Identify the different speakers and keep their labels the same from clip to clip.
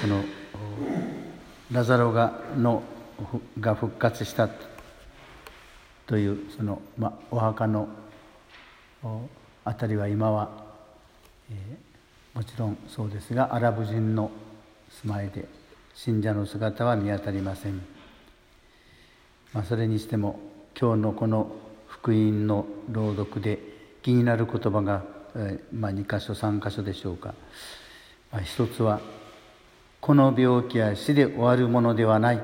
Speaker 1: このラザロがのが復活したと。いうその、ま、お墓のあたりは今は、えー、もちろんそうですがアラブ人の住まいで信者の姿は見当たりません、まあ、それにしても今日のこの福音の朗読で気になる言葉が、えー、まあ、2箇所3箇所でしょうか、まあ、一つは「この病気は死で終わるものではない」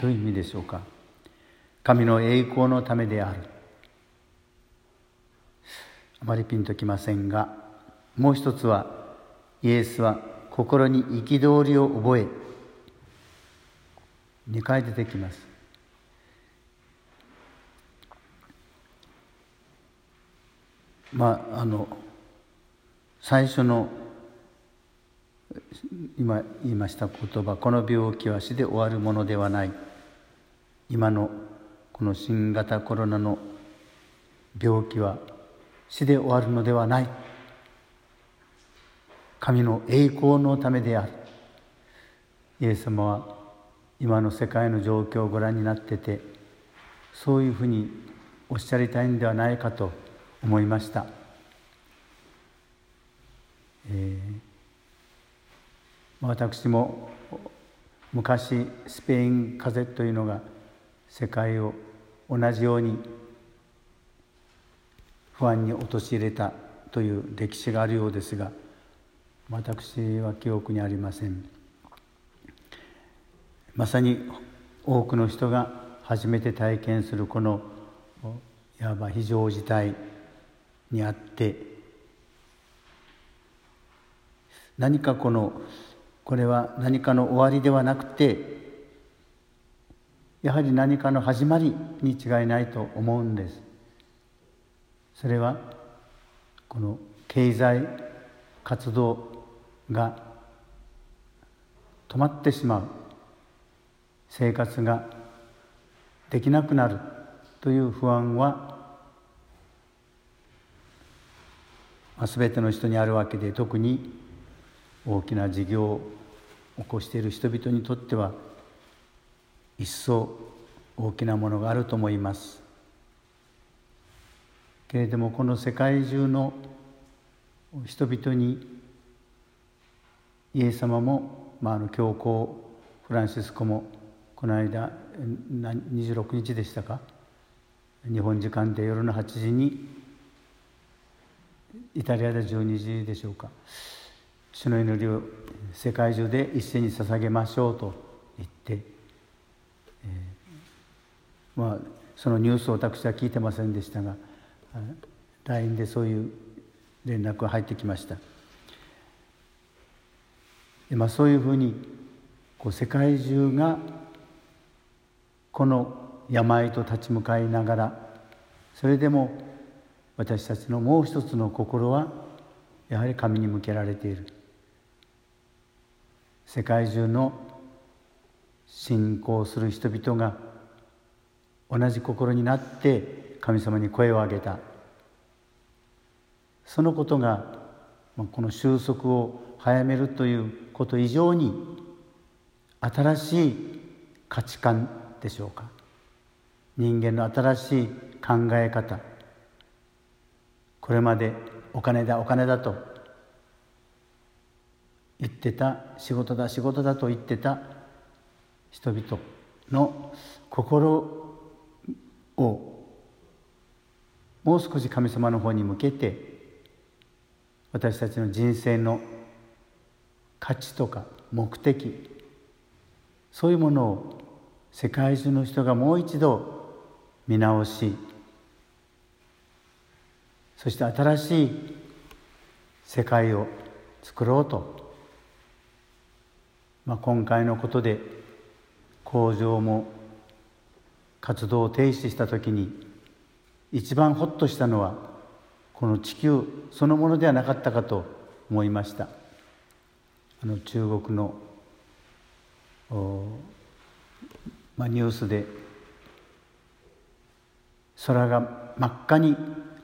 Speaker 1: どういう意味でしょうか？神の栄光のためである。あまりピンときませんがもう一つはイエスは心に憤りを覚え2回出てきます。まああの最初の今言いました言葉この病気は死で終わるものではない。今のこの新型コロナの病気は死で終わるのではない。神の栄光のためである。イエス様は今の世界の状況をご覧になっててそういうふうにおっしゃりたいんではないかと思いました、えー、私も昔スペイン風邪というのが世界を同じように不安に陥れたという歴史があるようですが私は記憶にありません。まさに多くの人が初めて体験するこのいわば非常事態にあって何かこのこれは何かの終わりではなくてやはり何かの始まりに違いないと思うんです。それはこの経済活動が止まってしまう。生活ができなくなるという不安は、まあ、全ての人にあるわけで特に大きな事業を起こしている人々にとっては一層大きなものがあると思います。けれどもこの世界中の人々にイエス様も、まあ、あの教皇フランシスコもこの間26日でしたか？日本時間で夜の8時にイタリアで12時でしょうか。主の祈りを世界中で一斉に捧げましょうと言ってえー、まあ、そのニュースを私は聞いてませんでしたが LINE でそういう連絡が入ってきました、まあ、そういうふうにこう世界中がこの病と立ち向かいながらそれでも私たちのもう一つの心はやはり神に向けられている。世界中の信仰する人々が同じ心になって神様に声を上げた。そのことがこの収束を早めるということ以上に新しい価値観でしょうか。人間の新しい考え方。これまでお金だお金だと言ってた仕事だ仕事だと言ってた人々の心をもう少し神様の方に向けて私たちの人生の価値とか目的そういうものを世界中の人がもう一度見直しそして新しい世界を作ろうと、まあ、今回のことで工場も活動を停止した時に一番ホッとしたのはこの地球そのものではなかったかと思いました。あの中国のまあ、ニュースで空が真っ赤に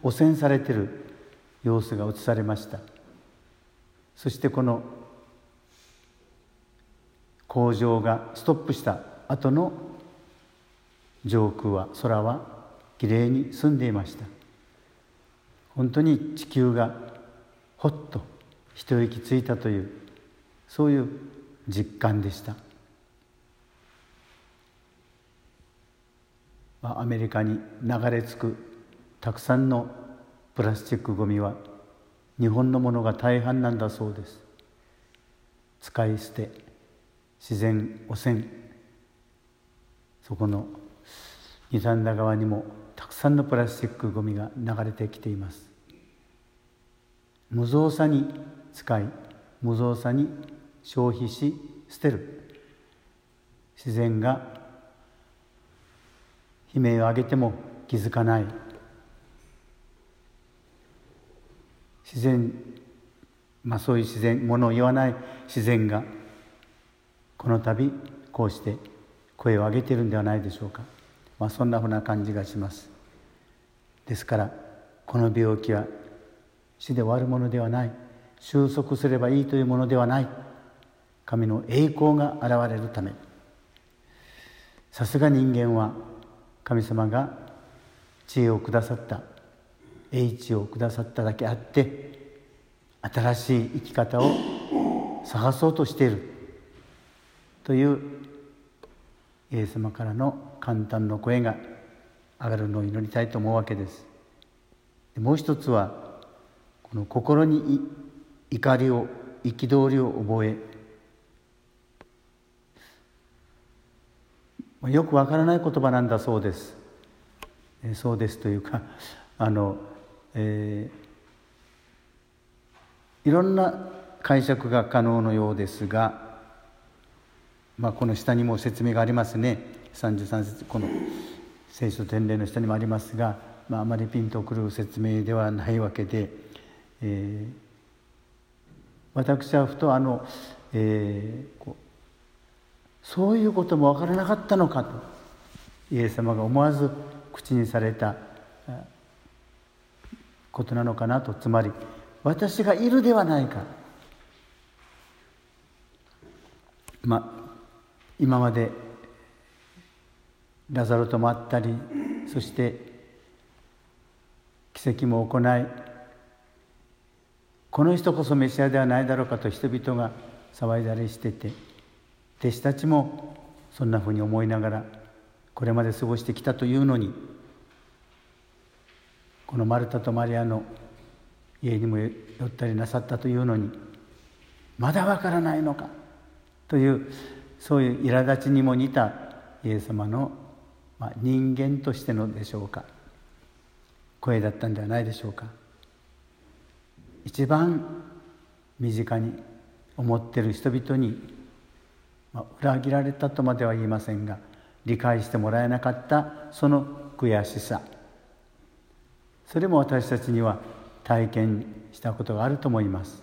Speaker 1: 汚染されてる様子が映されました。そしてこの工場がストップした後の上空は空はきれいに澄んでいました。本当に地球がほっと一息ついたというそういう実感でした。アメリカに流れ着くたくさんのプラスチックごみは日本のものが大半なんだそうです。使い捨て自然汚染。そこの二三田川にもたくさんのプラスチックごみが流れてきています。無造作に使い無造作に消費し捨てる。自然が悲鳴を上げても気づかない。自然まあそういう自然ものを言わない自然がこの度こうして声を上げているんではないでしょうか、まあ、そんなふうな感じがします。ですからこの病気は死で終わるものではない。収束すればいいというものではない。神の栄光が現れるため。さすが人間は神様が知恵をくださった英知をくださっただけあって新しい生き方を探そうとしている。というイエス様からの簡単の声が上がるのを祈りたいと思うわけです。もう一つはこの心に怒りを憤りを覚えよくわからない言葉なんだそうです。えそうですというか あの、えー、いろんな解釈が可能のようですが、まあ、この下にも説明がありますね。33節この聖書典礼の下にもありますが、まあ、あまりピンとくる説明ではないわけで、えー、私はふとあの、えー、こうそういうことも分からなかったのかとイエス様が思わず口にされたことなのかなと。つまり私がいるではないか。まあ今までラザロとも会ったりそして奇跡も行いこの人こそメシアではないだろうかと人々が騒いだりしてて弟子たちもそんなふうに思いながらこれまで過ごしてきたというのにこのマルタとマリアの家にも寄ったりなさったというのにまだわからないのかというそういう苛立ちにも似たイエス様の、まあ、人間としてのでしょうか。声だったんではないでしょうか。一番身近に思ってる人々にまあ、裏切られたとまでは言いませんが理解してもらえなかったその悔しさ。それも私たちには体験したことがあると思います。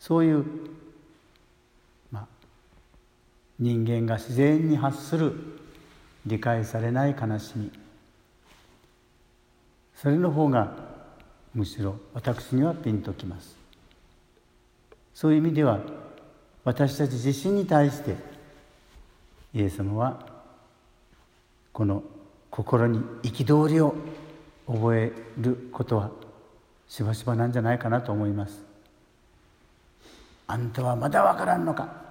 Speaker 1: そういう、人間が自然に発する理解されない悲しみ。それの方がむしろ私にはピンときます。そういう意味では私たち自身に対してイエス様はこの心に憤りを覚えることはしばしばなんじゃないかなと思いますあんたはまだわからんのか？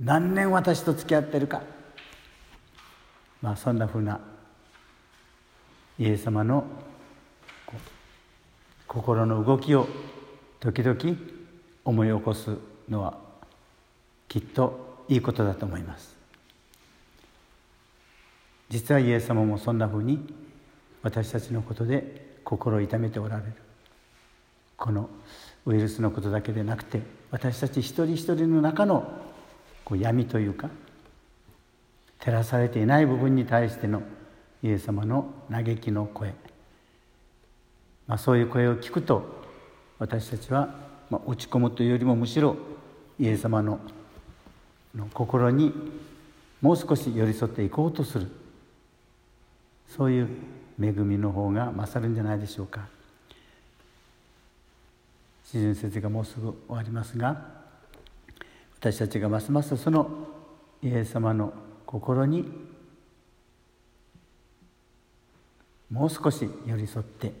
Speaker 1: 何年私と付き合ってるか。まあそんなふうなイエス様の心の動きを時々思い起こすのはきっといいことだと思います。実はイエス様もそんなふうに私たちのことで心を痛めておられる。このウイルスのことだけでなくて私たち一人一人の中のこう闇というか照らされていない部分に対してのイエス様の嘆きの声、まあ、そういう声を聞くと私たちはまあ、落ち込むというよりもむしろイエス様のの心にもう少し寄り添っていこうとする。そういう恵みの方が勝るんじゃないでしょうか。四旬節がもうすぐ終わりますが私たちがますますそのイエス様の心にもう少し寄り添って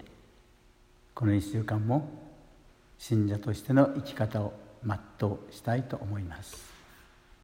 Speaker 1: この1週間も信者としての生き方を全うしたいと思います。